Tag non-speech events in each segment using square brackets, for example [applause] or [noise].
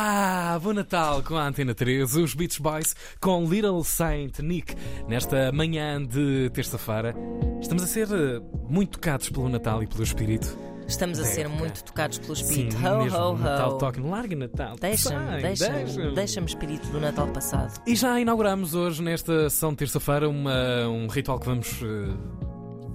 Ah, bom Natal com a Antena 13, os Beach Boys com Little Saint Nick. Nesta manhã de terça-feira, estamos a ser eh, muito tocados pelo Natal e pelo Espírito. Estamos a ser Época. muito tocados pelo Sim, espírito. ho, mesmo. ho, ho. Natal toque, larga Natal. Deixa-me, deixa-me, deixa-me. deixa-me espírito do Natal passado. E já inauguramos hoje, nesta sessão de terça-feira, um ritual que vamos eh,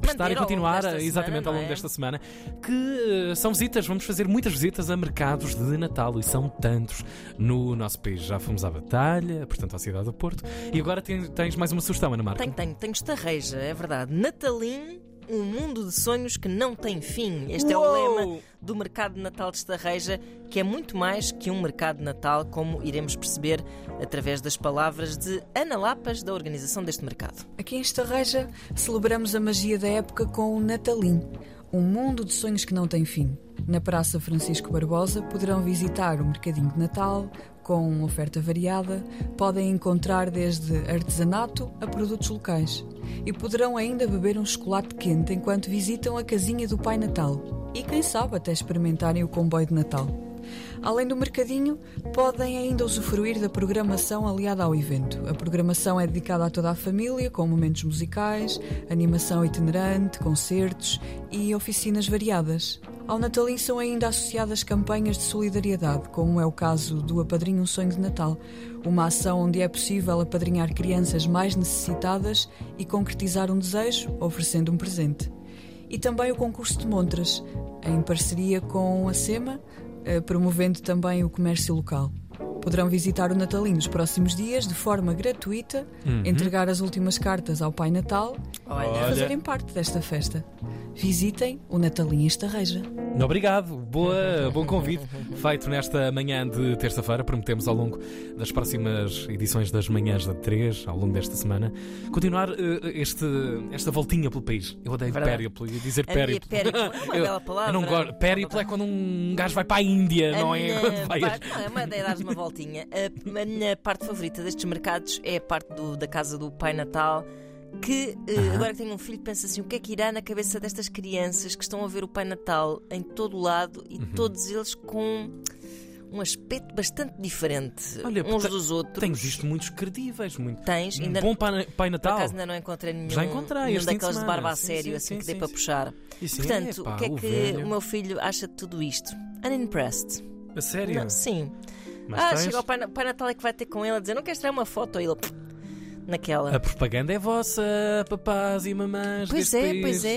prestar e continuar exatamente semana, ao longo é? desta semana, que eh, são visitas. Vamos fazer muitas visitas a mercados de Natal e são tantos no nosso país. Já fomos à Batalha, portanto à cidade do Porto, e agora ten- tens mais uma sugestão, Ana Marca. Tenho, tenho, tenho estarreja, é verdade. Natalim, um mundo de sonhos que não tem fim. Este é o Uou! lema do Mercado de Natal de Estarreja, que é muito mais que um mercado de Natal, como iremos perceber através das palavras de Ana Lapas, da organização deste mercado. Aqui em Estarreja celebramos a magia da época com o Natalim, um mundo de sonhos que não tem fim. Na Praça Francisco Barbosa poderão visitar o Mercadinho de Natal com oferta variada, podem encontrar desde artesanato a produtos locais e poderão ainda beber um chocolate quente enquanto visitam a casinha do Pai Natal e quem sabe até experimentarem o comboio de Natal. Além do mercadinho, podem ainda usufruir da programação aliada ao evento. A programação é dedicada a toda a família, com momentos musicais, animação itinerante, concertos e oficinas variadas. Ao Natalim são ainda associadas campanhas de solidariedade, como é o caso do Apadrinho um Sonho de Natal, uma ação onde é possível apadrinhar crianças mais necessitadas e concretizar um desejo, oferecendo um presente. E também o concurso de montras, em parceria com a SEMA, promovendo também o comércio local. Poderão visitar o Natalim nos próximos dias de forma gratuita, entregar as últimas cartas ao Pai Natal Olha, e fazerem parte desta festa. Visitem o Natalim em Estarreja. Obrigado, Boa, bom convite feito nesta manhã de terça-feira. Prometemos ao longo das próximas edições das manhãs da 3, ao longo desta semana, continuar eh, este, esta voltinha pelo país. Eu odeio Verdade. périplo, ia dizer É périplo. périplo, é uma [laughs] Eu- bela palavra. Eu não gosto. Périplo é quando um gajo vai para a Índia, não é? [laughs] A Quando minha vai não, é uma ideia dar uma voltinha. A, a minha parte favorita destes mercados é a parte do- da casa do Pai Natal. Que eh, agora que tenho um filho, pensa assim: o que é que irá na cabeça destas crianças que estão a ver o Pai Natal em todo o lado e Uhum. todos eles com um aspecto bastante diferente Olha, uns dos outros? Tenho visto muitos credíveis, muito. Tens, ainda Bom Pai, pai por Natal. acaso ainda não encontrei nenhum, Já encontrei nenhum de daqueles de, semana. barba a Sim, sério, sim, assim sim, que dê para puxar. Portanto, o que é que velho. o meu filho acha de tudo isto? Unimpressed. A sério? Não, sim. Mas ah, tens- chega ao pai, Pai Natal é que vai ter com ele a dizer: Não queres tirar uma foto? Ele, naquela. A propaganda é vossa, papás e mamãs. Pois é, país. pois é.